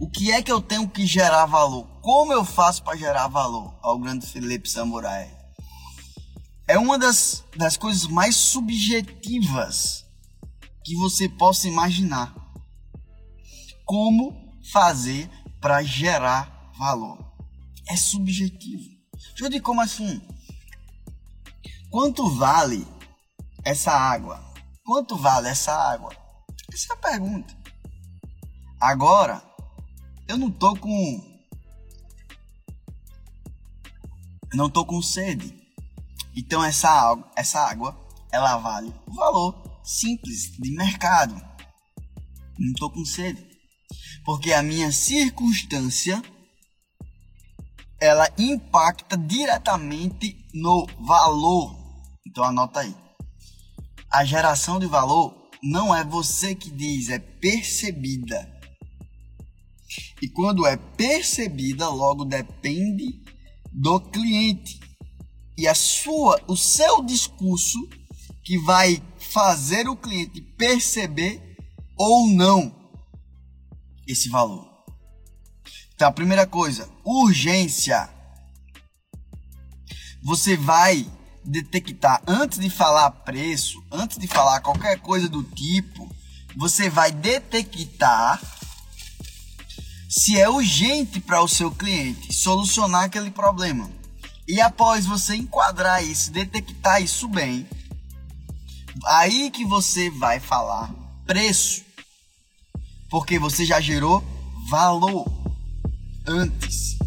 O que é que eu tenho que gerar valor? Como eu faço para gerar valor? Ao grande Felipe Samurai. É uma das, das coisas mais subjetivas que você possa imaginar. Como fazer para gerar valor? É subjetivo. Deixa eu dizer como assim. Quanto vale essa água? Quanto vale essa água? Essa é a pergunta. Agora, eu não tô com. Eu não tô com sede. Então essa água, essa água, ela vale o valor simples de mercado. Não tô com sede. Porque a minha circunstância ela impacta diretamente no valor. Então anota aí. A geração de valor não é você que diz, é percebida. E quando é percebida, logo depende do cliente. E a sua, o seu discurso que vai fazer o cliente perceber ou não esse valor. Então, a primeira coisa, urgência. Você vai detectar antes de falar preço, antes de falar qualquer coisa do tipo, você vai detectar se é urgente para o seu cliente solucionar aquele problema. E após você enquadrar isso, detectar isso bem, aí que você vai falar preço, porque você já gerou valor antes.